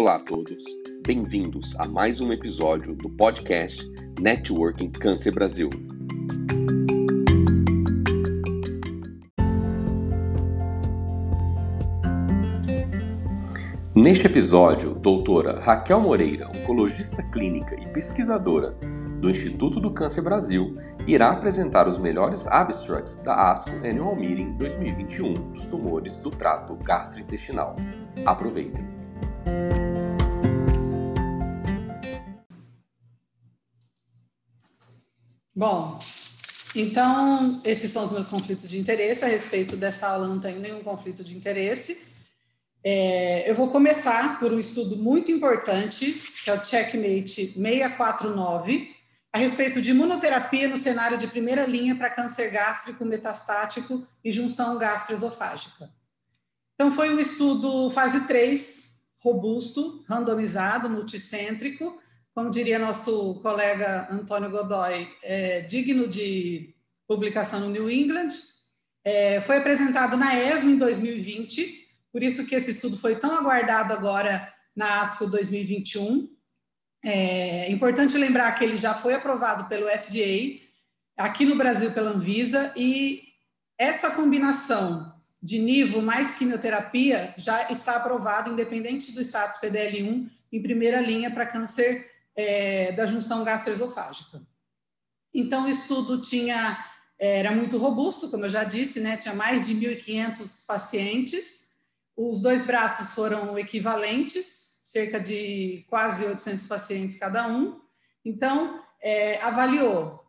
Olá a todos, bem-vindos a mais um episódio do podcast Networking Câncer Brasil. Neste episódio, doutora Raquel Moreira, oncologista clínica e pesquisadora do Instituto do Câncer Brasil, irá apresentar os melhores abstracts da ASCO Annual Meeting 2021 dos tumores do trato gastrointestinal. Aproveitem! Bom, então esses são os meus conflitos de interesse. A respeito dessa aula, não tenho nenhum conflito de interesse. É, eu vou começar por um estudo muito importante, que é o Checkmate 649, a respeito de imunoterapia no cenário de primeira linha para câncer gástrico metastático e junção gastroesofágica. Então, foi um estudo fase 3, robusto, randomizado, multicêntrico, como diria nosso colega Antônio Godoy, é, digno de publicação no New England. É, foi apresentado na ESMO em 2020, por isso que esse estudo foi tão aguardado agora na ASCO 2021. É importante lembrar que ele já foi aprovado pelo FDA, aqui no Brasil pela Anvisa, e essa combinação de nível mais quimioterapia já está aprovado, independente do status PDL1, em primeira linha para câncer é, da junção gastroesofágica. Então, o estudo tinha, era muito robusto, como eu já disse, né, tinha mais de 1.500 pacientes, os dois braços foram equivalentes, cerca de quase 800 pacientes cada um. Então, é, avaliou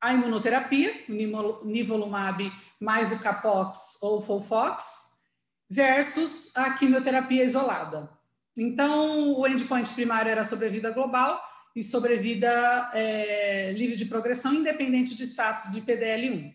a imunoterapia, o nivolumab mais o capox ou folfox, versus a quimioterapia isolada. Então, o endpoint primário era sobrevida global e sobrevida é, livre de progressão, independente de status de PDL1.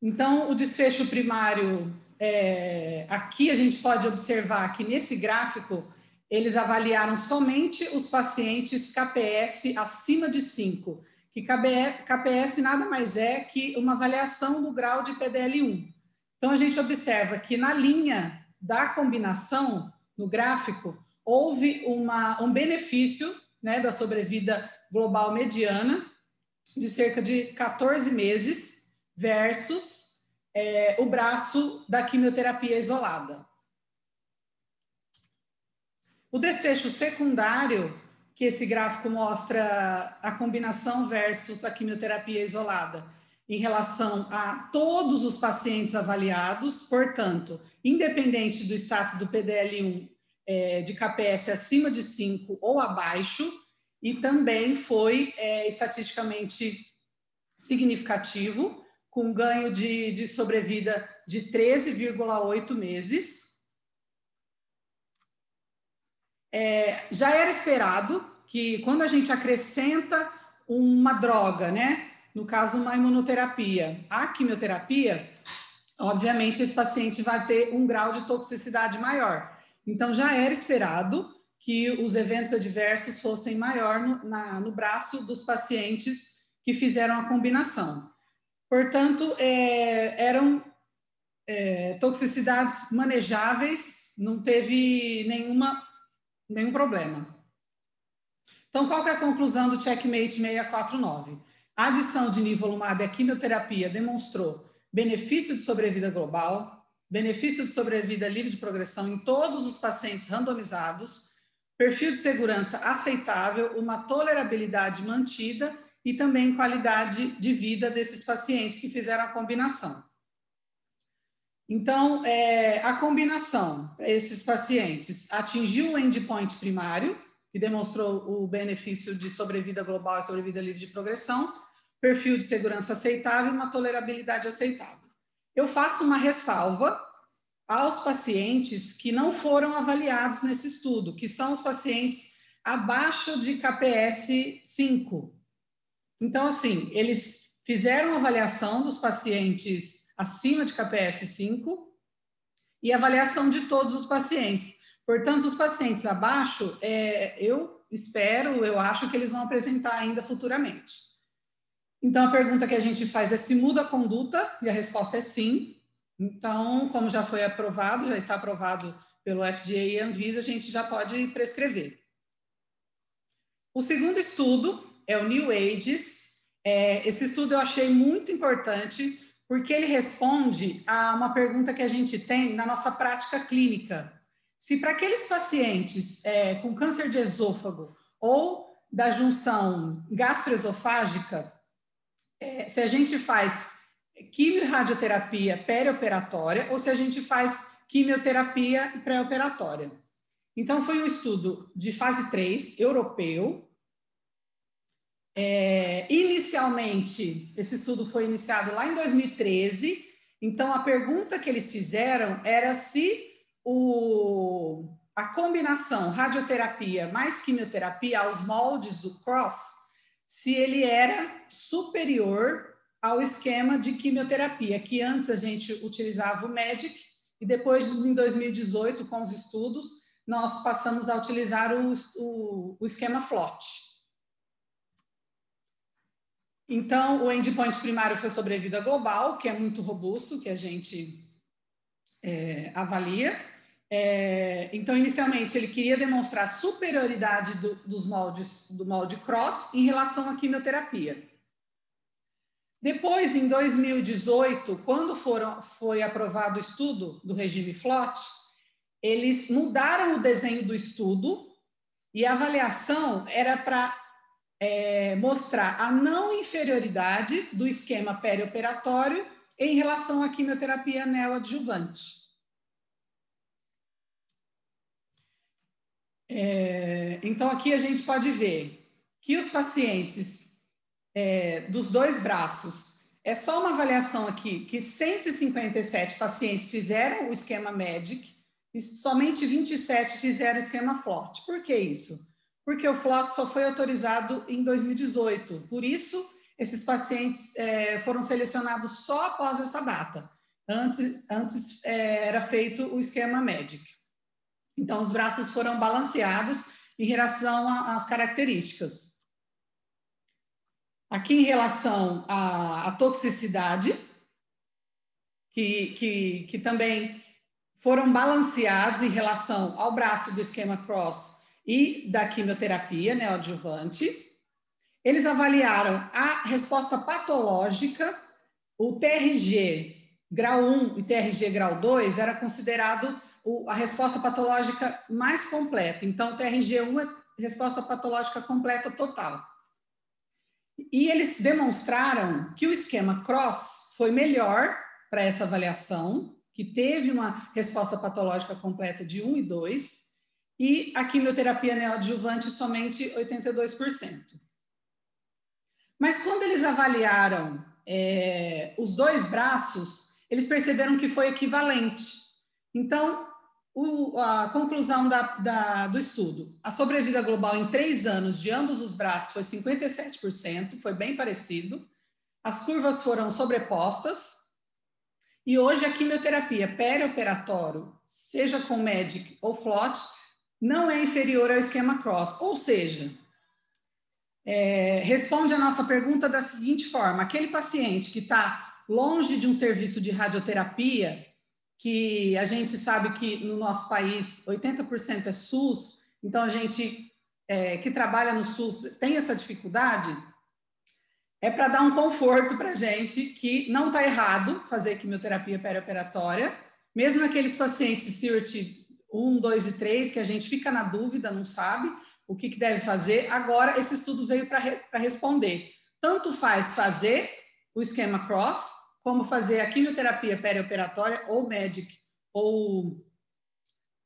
Então, o desfecho primário é, aqui a gente pode observar que nesse gráfico eles avaliaram somente os pacientes KPS acima de 5, que KPS nada mais é que uma avaliação do grau de PDL1. Então a gente observa que na linha da combinação, no gráfico, houve uma, um benefício né, da sobrevida global mediana de cerca de 14 meses versus é, o braço da quimioterapia isolada. O desfecho secundário, que esse gráfico mostra a combinação versus a quimioterapia isolada, em relação a todos os pacientes avaliados, portanto, independente do status do PDL1 é, de KPS acima de 5 ou abaixo, e também foi é, estatisticamente significativo, com ganho de, de sobrevida de 13,8 meses. É, já era esperado que quando a gente acrescenta uma droga, né, no caso uma imunoterapia, a quimioterapia, obviamente esse paciente vai ter um grau de toxicidade maior. Então já era esperado que os eventos adversos fossem maior no, na, no braço dos pacientes que fizeram a combinação. Portanto, é, eram é, toxicidades manejáveis, não teve nenhuma, nenhum problema. Então, qual é a conclusão do Checkmate 649? A adição de nivolumab à quimioterapia demonstrou benefício de sobrevida global, benefício de sobrevida livre de progressão em todos os pacientes randomizados, perfil de segurança aceitável, uma tolerabilidade mantida e também qualidade de vida desses pacientes que fizeram a combinação. Então, é, a combinação para esses pacientes atingiu o endpoint primário, que demonstrou o benefício de sobrevida global e sobrevida livre de progressão, perfil de segurança aceitável e uma tolerabilidade aceitável. Eu faço uma ressalva aos pacientes que não foram avaliados nesse estudo, que são os pacientes abaixo de KPS 5, então, assim, eles fizeram avaliação dos pacientes acima de KPS 5 e avaliação de todos os pacientes. Portanto, os pacientes abaixo, é, eu espero, eu acho que eles vão apresentar ainda futuramente. Então, a pergunta que a gente faz é se muda a conduta, e a resposta é sim. Então, como já foi aprovado, já está aprovado pelo FDA e Anvisa, a gente já pode prescrever. O segundo estudo é o New Ages. É, esse estudo eu achei muito importante porque ele responde a uma pergunta que a gente tem na nossa prática clínica. Se para aqueles pacientes é, com câncer de esôfago ou da junção gastroesofágica, é, se a gente faz quimio e radioterapia perioperatória ou se a gente faz quimioterapia pré-operatória. Então, foi um estudo de fase 3, europeu. É, inicialmente, esse estudo foi iniciado lá em 2013. Então, a pergunta que eles fizeram era se o, a combinação radioterapia mais quimioterapia aos moldes do CROSS, se ele era superior ao esquema de quimioterapia, que antes a gente utilizava o MEDIC, e depois, em 2018, com os estudos, nós passamos a utilizar o, o, o esquema FLOT. Então, o endpoint primário foi sobrevida global, que é muito robusto, que a gente é, avalia. É, então, inicialmente, ele queria demonstrar superioridade do, dos moldes, do molde cross em relação à quimioterapia. Depois, em 2018, quando foram, foi aprovado o estudo do regime FLOT, eles mudaram o desenho do estudo e a avaliação era para é, mostrar a não inferioridade do esquema perioperatório em relação à quimioterapia neoadjuvante. É, então, aqui a gente pode ver que os pacientes é, dos dois braços, é só uma avaliação aqui, que 157 pacientes fizeram o esquema MEDIC, e somente 27 fizeram esquema FLOT. Por que isso? Porque o FLOT só foi autorizado em 2018. Por isso, esses pacientes é, foram selecionados só após essa data. Antes, antes é, era feito o esquema MEDIC. Então, os braços foram balanceados em relação às características. Aqui, em relação à, à toxicidade, que, que, que também foram balanceados em relação ao braço do esquema cross e da quimioterapia neoadjuvante. Eles avaliaram a resposta patológica, o TRG grau 1 e TRG grau 2 era considerado a resposta patológica mais completa. Então, o TRG1 é resposta patológica completa total. E eles demonstraram que o esquema cross foi melhor para essa avaliação que teve uma resposta patológica completa de 1 e 2, e a quimioterapia neoadjuvante somente 82%. Mas quando eles avaliaram é, os dois braços, eles perceberam que foi equivalente. Então, o, a conclusão da, da, do estudo, a sobrevida global em três anos de ambos os braços foi 57%, foi bem parecido. As curvas foram sobrepostas, e hoje a quimioterapia perioperatório, seja com MEDIC ou FLOT, não é inferior ao esquema CROSS, ou seja, é, responde a nossa pergunta da seguinte forma: aquele paciente que está longe de um serviço de radioterapia, que a gente sabe que no nosso país 80% é SUS, então a gente é, que trabalha no SUS tem essa dificuldade, é para dar um conforto para a gente que não está errado fazer quimioterapia perioperatória, mesmo naqueles pacientes CIRT 1, 2 e 3, que a gente fica na dúvida, não sabe o que, que deve fazer. Agora, esse estudo veio para re, responder. Tanto faz fazer o esquema CROSS, como fazer a quimioterapia perioperatória, ou MEDIC, ou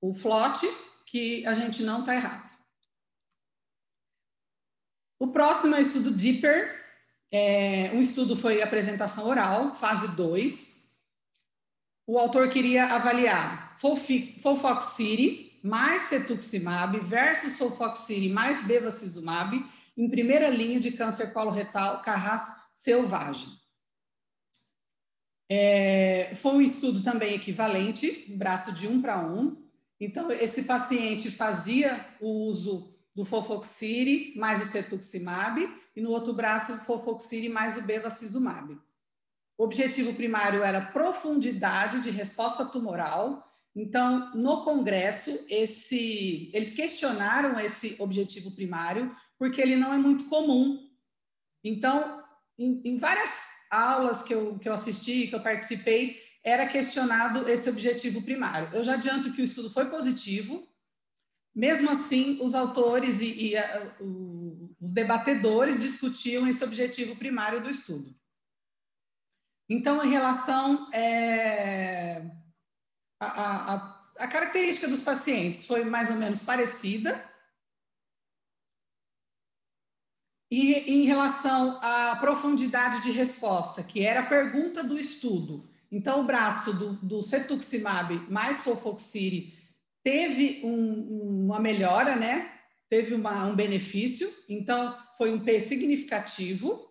o FLOT, que a gente não está errado. O próximo é o estudo DIPPER, é, um estudo foi apresentação oral, fase 2. O autor queria avaliar Folfoxiri mais cetuximab versus Folfoxiri mais bevacizumab em primeira linha de câncer coloretal carras selvagem. É, foi um estudo também equivalente, braço de um para um. Então, esse paciente fazia o uso do Fofoxiri mais o cetuximab e no outro braço o Fofoxiri mais o bevacizumab. O objetivo primário era profundidade de resposta tumoral, Então, no Congresso, esse, eles questionaram esse objetivo primário, porque ele não é muito comum. Então, em, em várias aulas que eu, que eu assisti, que eu participei, era questionado esse objetivo primário. Eu já adianto que o estudo foi positivo, mesmo assim, os autores e, e a, o, os debatedores discutiam esse objetivo primário do estudo. Então, em relação é, a, a, a característica dos pacientes foi mais ou menos parecida. E em relação à profundidade de resposta, que era a pergunta do estudo. Então, o braço do, do cetuximab mais sulfoxire teve um, uma melhora, né? Teve uma, um benefício. Então, foi um P significativo.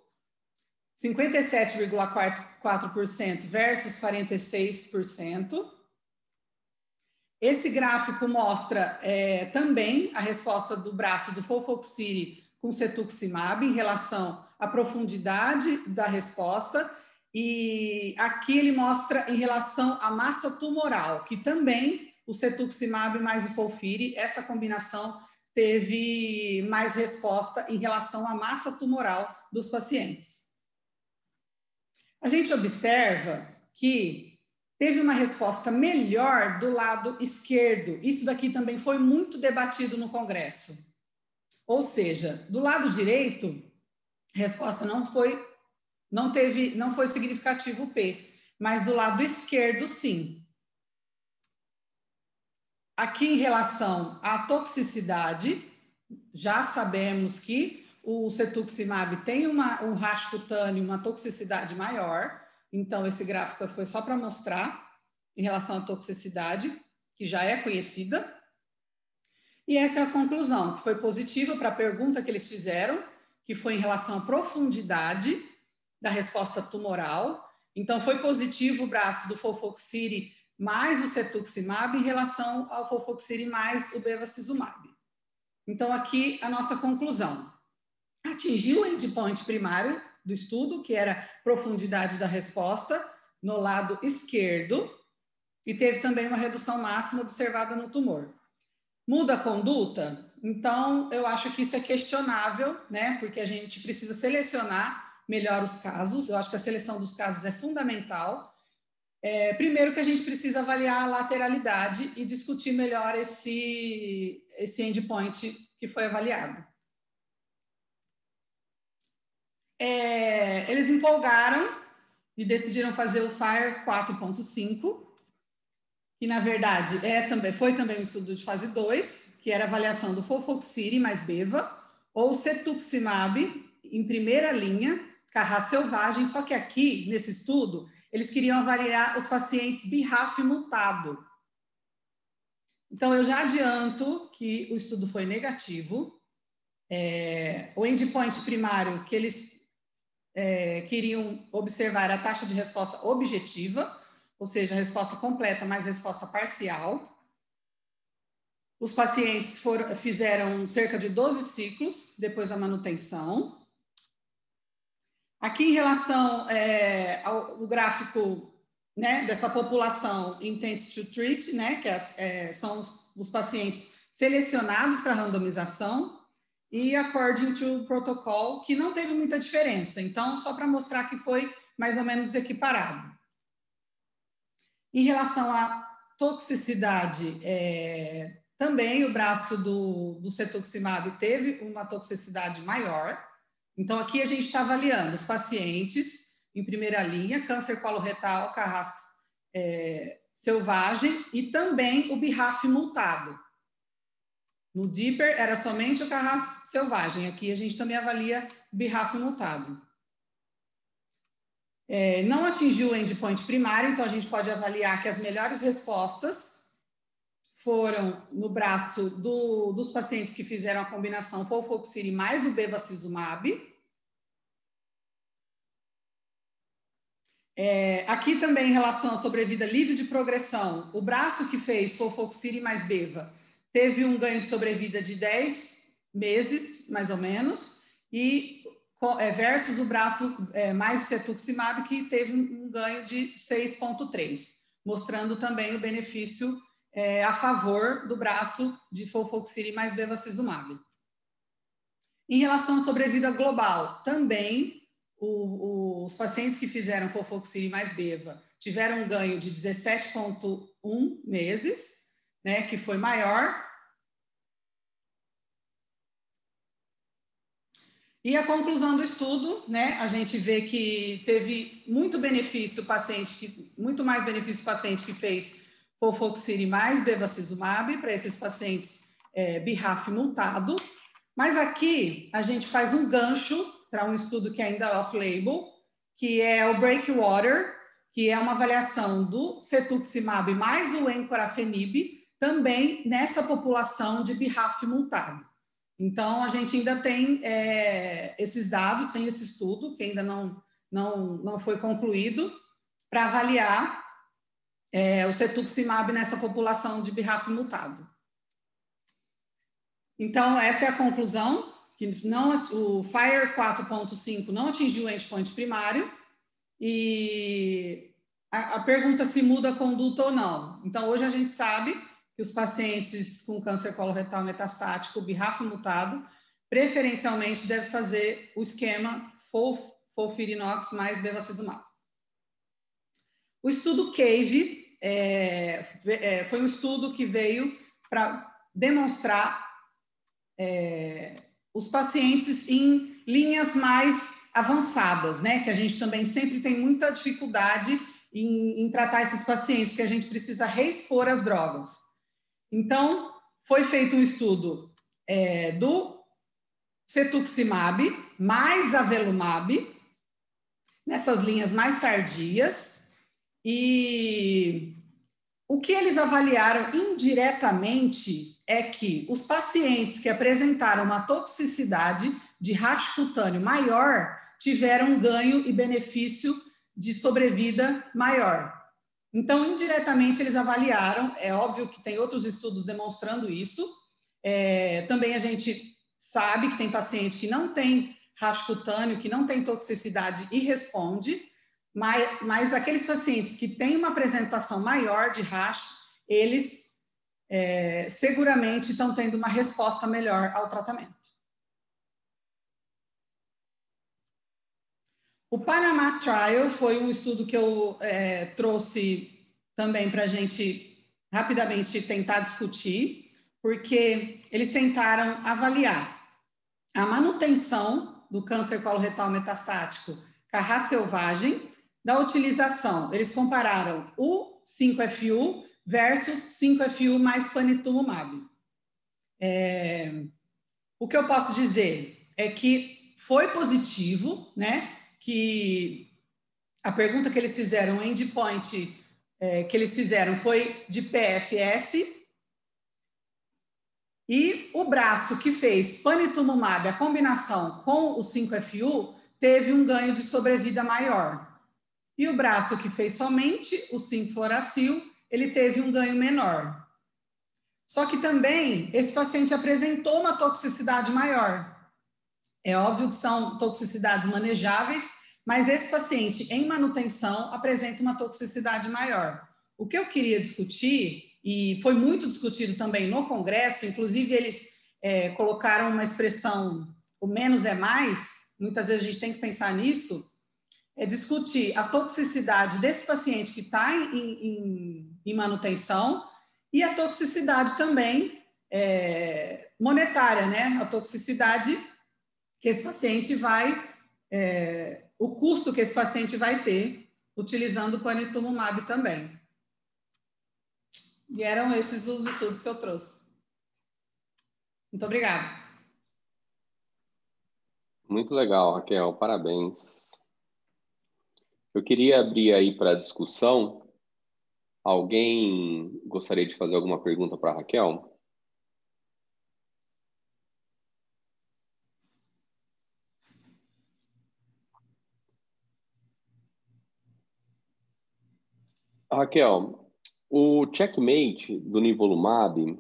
57,4% versus 46%. Esse gráfico mostra é, também a resposta do braço do Folfoxiri com cetuximab em relação à profundidade da resposta e aqui ele mostra em relação à massa tumoral, que também o cetuximab mais o folfiri, essa combinação teve mais resposta em relação à massa tumoral dos pacientes. A gente observa que teve uma resposta melhor do lado esquerdo. Isso daqui também foi muito debatido no Congresso. Ou seja, do lado direito, a resposta não foi não teve não foi significativo P, mas do lado esquerdo sim. Aqui em relação à toxicidade, já sabemos que o cetuximab tem uma, um rash cutâneo, uma toxicidade maior, então, esse gráfico foi só para mostrar em relação à toxicidade, que já é conhecida. E essa é a conclusão, que foi positiva para a pergunta que eles fizeram, que foi em relação à profundidade da resposta tumoral. Então, foi positivo o braço do Folfoxiri mais o cetuximab em relação ao Folfoxiri mais o bevacizumab. Então, aqui a nossa conclusão. Atingiu o endpoint primário do estudo, que era profundidade da resposta, no lado esquerdo, e teve também uma redução máxima observada no tumor. Muda a conduta? Então, eu acho que isso é questionável, né? Porque a gente precisa selecionar melhor os casos. Eu acho que a seleção dos casos é fundamental. É, primeiro que a gente precisa avaliar a lateralidade e discutir melhor esse, esse endpoint que foi avaliado. é, eles empolgaram e decidiram fazer o FIRE 4.5, que na verdade é também, foi também um estudo de fase 2, que era avaliação do Folfoxiri mais Beva, ou Cetuximab em primeira linha, carra selvagem, só que aqui, nesse estudo, eles queriam avaliar os pacientes BRAF mutado. Então, eu já adianto que o estudo foi negativo. É, o endpoint primário que eles é, queriam observar a taxa de resposta objetiva, ou seja, resposta completa mais resposta parcial. Os pacientes foram, fizeram cerca de 12 ciclos depois da manutenção. Aqui, em relação é, ao, ao gráfico né, dessa população intent to treat, né, que é, é, são os, os pacientes selecionados para randomização, e according to protocol, que não teve muita diferença. Então, só para mostrar que foi mais ou menos equiparado. Em relação à toxicidade, é, também o braço do, do cetuximab teve uma toxicidade maior. Então, aqui a gente está avaliando os pacientes em primeira linha, câncer coloretal, carras é, selvagem e também o BRAF multado. No Deeper era somente o carrasco selvagem. Aqui a gente também avalia o birrafo multado. É, não atingiu o endpoint primário, então a gente pode avaliar que as melhores respostas foram no braço do, dos pacientes que fizeram a combinação Folfoxiri mais o bevacizumab. É, aqui também em relação à sobrevida livre de progressão, o braço que fez Folfoxiri mais Beva teve um ganho de sobrevida de 10 meses, mais ou menos, e versus o braço é, mais o cetuximab, que teve um ganho de 6,3, mostrando também o benefício é, a favor do braço de folfoxiri mais bevacizumab. Em relação à sobrevida global, também o, o, os pacientes que fizeram folfoxiri mais beva tiveram um ganho de 17,1 meses, né, que foi maior. E a conclusão do estudo, né, a gente vê que teve muito benefício paciente que muito mais benefício paciente que fez folfoxiri mais bevacizumab para esses pacientes é, multado, mas aqui a gente faz um gancho para um estudo que ainda é off-label, que é o Breakwater, que é uma avaliação do cetuximab mais o encorafenib, também nessa população de BRAF multado. Então, a gente ainda tem é, esses dados, tem esse estudo, que ainda não, não, não foi concluído, para avaliar é, o cetuximab nessa população de BRAF multado. Então, essa é a conclusão, que não, o FIRE 4.5 não atingiu o endpoint primário, e a, a pergunta se muda a conduta ou não. Então, hoje a gente sabe que os pacientes com câncer coloretal metastático, BRAF mutado, preferencialmente deve fazer o esquema FOLFIRINOX mais bevacizumab. O estudo CAVE é, é, foi um estudo que veio para demonstrar é, os pacientes em linhas mais avançadas, né? Que a gente também sempre tem muita dificuldade em, em tratar esses pacientes, porque a gente precisa reexpor as drogas. Então, foi feito um estudo é, do cetuximab mais avelumab, nessas linhas mais tardias, e o que eles avaliaram indiretamente é que os pacientes que apresentaram uma toxicidade de racho cutâneo maior tiveram ganho e benefício de sobrevida maior. Então, indiretamente, eles avaliaram, é óbvio que tem outros estudos demonstrando isso. É, também a gente sabe que tem paciente que não tem racho cutâneo, que não tem toxicidade e responde, mas, mas aqueles pacientes que têm uma apresentação maior de rash, eles é, seguramente estão tendo uma resposta melhor ao tratamento. O Panama Trial foi um estudo que eu é, trouxe também para a gente rapidamente tentar discutir, porque eles tentaram avaliar a manutenção do câncer coloretal metastático carra selvagem da utilização. Eles compararam o 5FU versus 5FU mais panitumumab. É, o que eu posso dizer é que foi positivo, né? Que a pergunta que eles fizeram, o endpoint é, que eles fizeram foi de PFS, e o braço que fez panitumumab, a combinação com o 5FU, teve um ganho de sobrevida maior. E o braço que fez somente o 5-fluoracil, ele teve um ganho menor. Só que também esse paciente apresentou uma toxicidade maior. É óbvio que são toxicidades manejáveis, mas esse paciente em manutenção apresenta uma toxicidade maior. O que eu queria discutir, e foi muito discutido também no Congresso, inclusive eles é, colocaram uma expressão: o menos é mais, muitas vezes a gente tem que pensar nisso, é discutir a toxicidade desse paciente que está em, em, em, manutenção e a toxicidade também é, monetária, né? A toxicidade que esse paciente vai, é, o custo que esse paciente vai ter utilizando o panitumumab também. E eram esses os estudos que eu trouxe. Muito obrigada. Muito legal, Raquel. Parabéns. Eu queria abrir aí para discussão. Alguém gostaria de fazer alguma pergunta para a Raquel? Raquel, o checkmate do nivolumab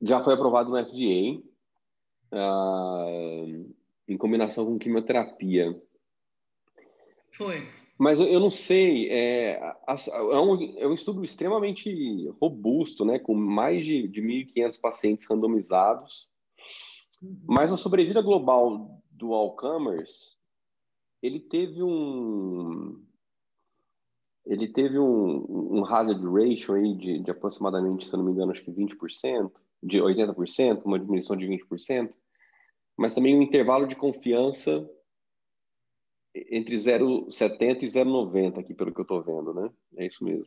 já foi aprovado no FDA uh, ah, em combinação com quimioterapia. Foi. Mas eu, não sei, é, é, um, é um estudo extremamente robusto, né, com mais de, de 1.500 pacientes randomizados, uhum. mas a sobrevida global do Alzheimer's, ele teve um ele teve um, um hazard ratio aí de, de aproximadamente, se não me engano, acho que 20%, de 80%, uma diminuição de 20%, mas também um intervalo de confiança entre 0,70 e 0,90 aqui, pelo que eu estou vendo, né? É isso mesmo.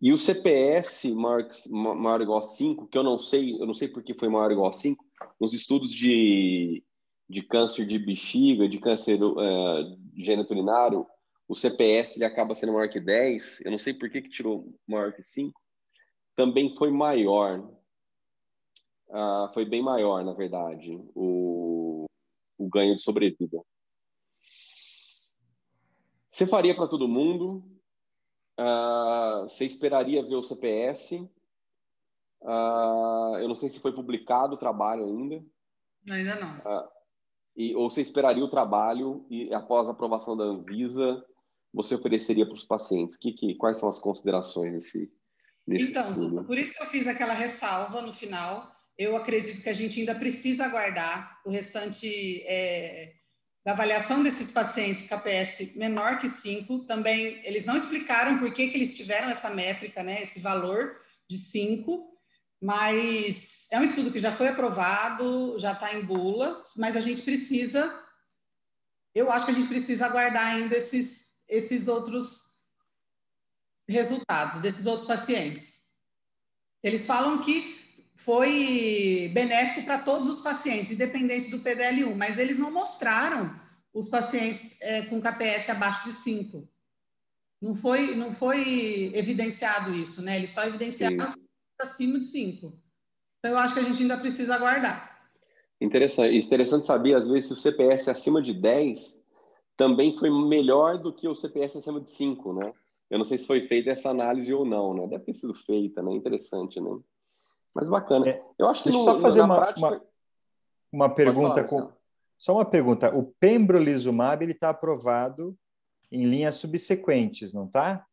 E o CPS maior, maior ou igual a 5, que eu não sei, eu não sei por que foi maior ou igual a 5, nos estudos de, de câncer de bexiga, de câncer uh, geniturinário, o CPS ele acaba sendo maior que 10, eu não sei por que, que tirou maior que 5, também foi maior. Uh, foi bem maior, na verdade, o, o ganho de sobrevida. Você faria para todo mundo? Uh, você esperaria ver o CPS? Ah, eu não sei se foi publicado o trabalho ainda. Ainda não. E, ou você esperaria o trabalho e, após a aprovação da Anvisa, você ofereceria para os pacientes? Que, que, quais são as considerações nesse, nesse então, estudo? por isso que eu fiz aquela ressalva no final. Eu acredito que a gente ainda precisa aguardar o restante é, da avaliação desses pacientes KPS menor que 5, também eles não explicaram por que, que eles tiveram essa métrica, né, esse valor de 5, mas é um estudo que já foi aprovado, já está em bula, mas a gente precisa, eu acho que a gente precisa aguardar ainda esses, esses outros resultados desses outros pacientes. Eles falam que foi benéfico para todos os pacientes, independente do PDL1, mas eles não mostraram os pacientes é, com KPS abaixo de 5. Não foi, não foi evidenciado isso, né? Eles só evidenciaram Sim. acima de 5. Então, eu acho que a gente ainda precisa aguardar. Interessante. Interessante saber, às vezes, se o CPS é acima de 10 também foi melhor do que o CPS acima de 5, né? Eu não sei se foi feita essa análise ou não, né? Deve ter sido feita, né? Interessante, né? Mas bacana. É, eu acho que Deixa no, só fazer uma, prática... uma, uma pergunta falar, com só uma pergunta: o pembrolizumab ele está aprovado em linhas subsequentes, não está?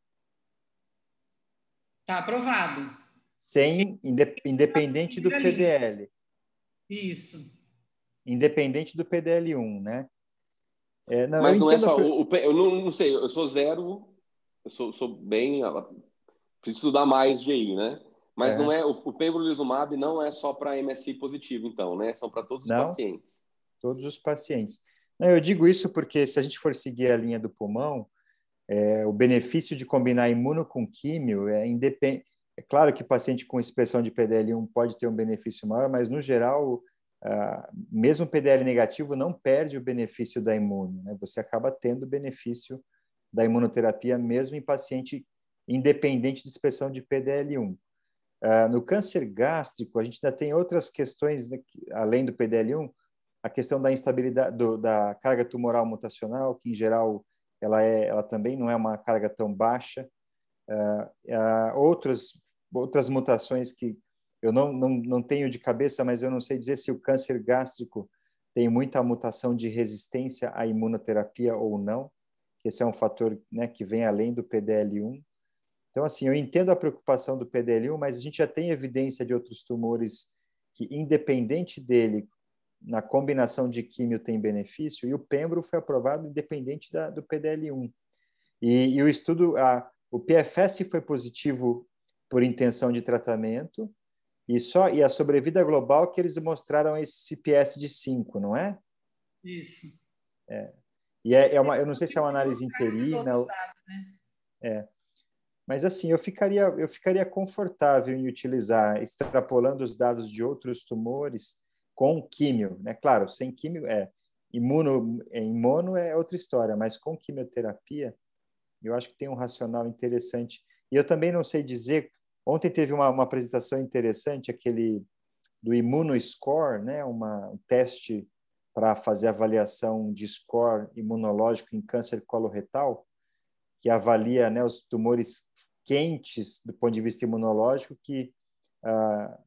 Está aprovado. Sem independente do PDL. Isso. Independente do PDL1, né? É, não, Mas não é só. O, o, eu não, não, sei, eu sou zero, eu sou, sou bem. Preciso estudar mais GI, né? Mas é. não é o, o pembrolizumab não é só para MSI positivo, então, né? São para todos os não? pacientes. Todos os pacientes. Não, eu digo isso porque se a gente for seguir a linha do pulmão, é, o benefício de combinar imuno com químio é independente. É claro que paciente com expressão de PDL1 pode ter um benefício maior, mas no geral, ah, mesmo PDL negativo não perde o benefício da imuno. Né? Você acaba tendo o benefício da imunoterapia mesmo em paciente independente de expressão de PDL1. Uh, no câncer gástrico, a gente ainda tem outras questões, né, além do PDL1, a questão da instabilidade, do, da carga tumoral mutacional, que em geral ela, é, ela também não é uma carga tão baixa. Uh, outras mutações que eu não, não, não tenho de cabeça, mas eu não sei dizer se o câncer gástrico tem muita mutação de resistência à imunoterapia ou não, que esse é um fator né, que vem além do PDL1. Então, assim, eu entendo a preocupação do PDL1, mas a gente já tem evidência de outros tumores que, independente dele, na combinação de químio tem benefício, e o Pembro foi aprovado independente da, do PDL1. E, e o estudo, a, o PFS foi positivo por intenção de tratamento, e só e a sobrevida global que eles mostraram esse CPS de 5, não é? Isso. É. E é, é uma, eu não sei se é uma análise interina. Dados, né? É. Mas assim, eu ficaria, eu ficaria confortável em utilizar, extrapolando os dados de outros tumores, com químio, né? Claro, sem químio é imuno, é, imuno é outra história, mas com quimioterapia, eu acho que tem um racional interessante. E eu também não sei dizer. Ontem teve uma, uma apresentação interessante, aquele do Immunoscore, né? Uma, um teste para fazer avaliação de score imunológico em câncer coloretal, que avalia né, os tumores quentes do ponto de vista imunológico, que ah,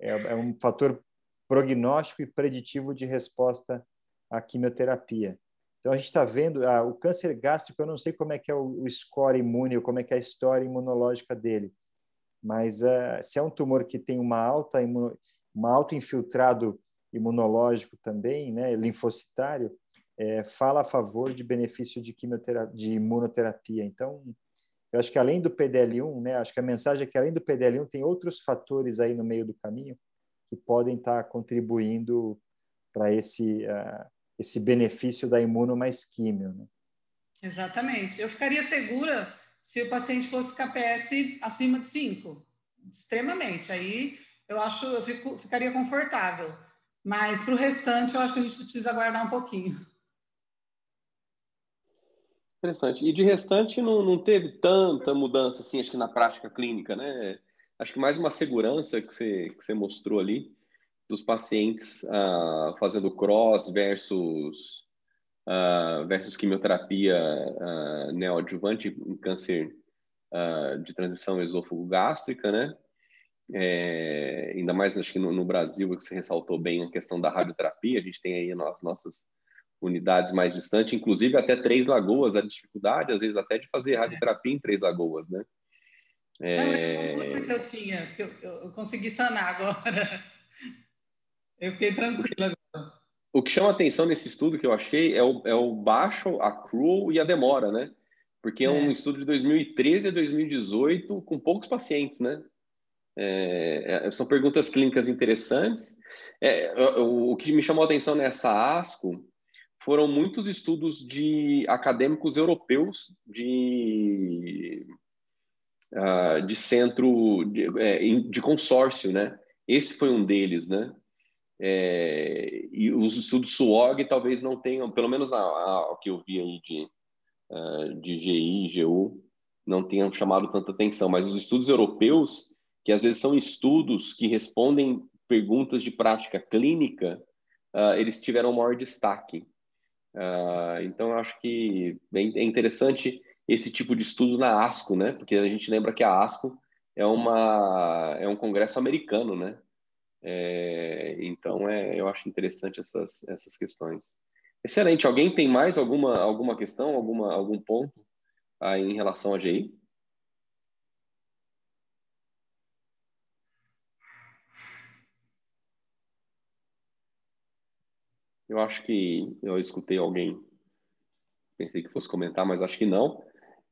é, é um fator prognóstico e preditivo de resposta à quimioterapia. Então a gente está vendo ah, o câncer gástrico, eu não sei como é que é o, o score imune, ou como é que é a história imunológica dele, mas uh, se é um tumor que tem uma alta imuno, uma alto infiltrado imunológico também, né, linfocitário, é, fala a favor de benefício de quimioterapia, de imunoterapia. Então, eu acho que além do PDL1, né, acho que a mensagem é que além do PDL1 tem outros fatores aí no meio do caminho que podem estar contribuindo para esse uh, esse benefício da imuno mais químio. Né? Exatamente. Eu ficaria segura se o paciente fosse KPS acima de 5, extremamente. Aí eu acho, eu fico, ficaria confortável. Mas para o restante, eu acho que a gente precisa aguardar um pouquinho. Interessante. E de restante não, não teve tanta mudança assim, acho que na prática clínica, né? Acho que mais uma segurança que você, que você mostrou ali dos pacientes uh, fazendo cross versus uh, versus quimioterapia uh, neoadjuvante em câncer de transição esôfago-gástrica, né? É, ainda mais acho que no, no, Brasil que você ressaltou bem a questão da radioterapia, a gente tem aí as nossas unidades mais distantes, inclusive até Três Lagoas, a dificuldade às vezes até de fazer radioterapia em Três Lagoas, né? É... Não, é que eu tinha, que eu, eu consegui sanar agora. Eu fiquei tranquila. O que chama atenção nesse estudo que eu achei é o, é o baixo accrual e a demora, né? Porque é, é um estudo de 2013 a 2018 com poucos pacientes, né? É, é, são perguntas clínicas interessantes. É, o, o, que me chamou a atenção nessa ASCO foram muitos estudos de acadêmicos europeus de, uh, de centro de, é, de consórcio, né? Esse foi um deles, né? É, e os estudos SWOG talvez não tenham, pelo menos o que eu vi aí de, uh, de GI, GU, não tenham chamado tanta atenção, mas os estudos europeus, que às vezes são estudos que respondem perguntas de prática clínica, uh, eles tiveram maior destaque. Uh, então, eu acho que é interessante esse tipo de estudo na ASCO, né? Porque a gente lembra que a ASCO é, uma, é um congresso americano, né? É, então, é, eu acho interessante essas, essas questões. Excelente. Alguém tem mais alguma, alguma questão, alguma, algum ponto aí em relação a GI? Eu acho que eu escutei alguém, pensei que fosse comentar, mas acho que não.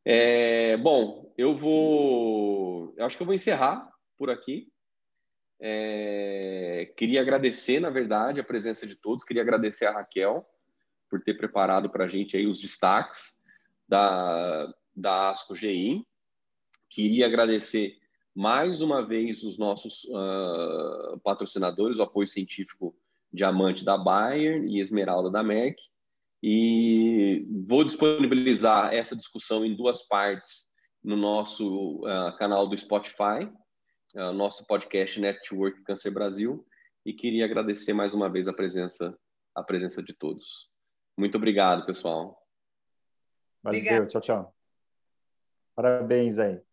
É, bom, eu vou, eu acho que eu vou encerrar por aqui. É, queria agradecer, na verdade, a presença de todos. Queria agradecer a Raquel por ter preparado para a gente aí os destaques da, da ASCO GI. Queria agradecer mais uma vez os nossos uh, patrocinadores, o apoio científico Diamante da Bayer e Esmeralda da Merck. E vou disponibilizar essa discussão em duas partes no nosso uh, canal do Spotify, nosso podcast Network Câncer Brasil e queria agradecer mais uma vez a presença a presença de todos. Muito obrigado, pessoal. Valeu, tchau, tchau. Parabéns aí.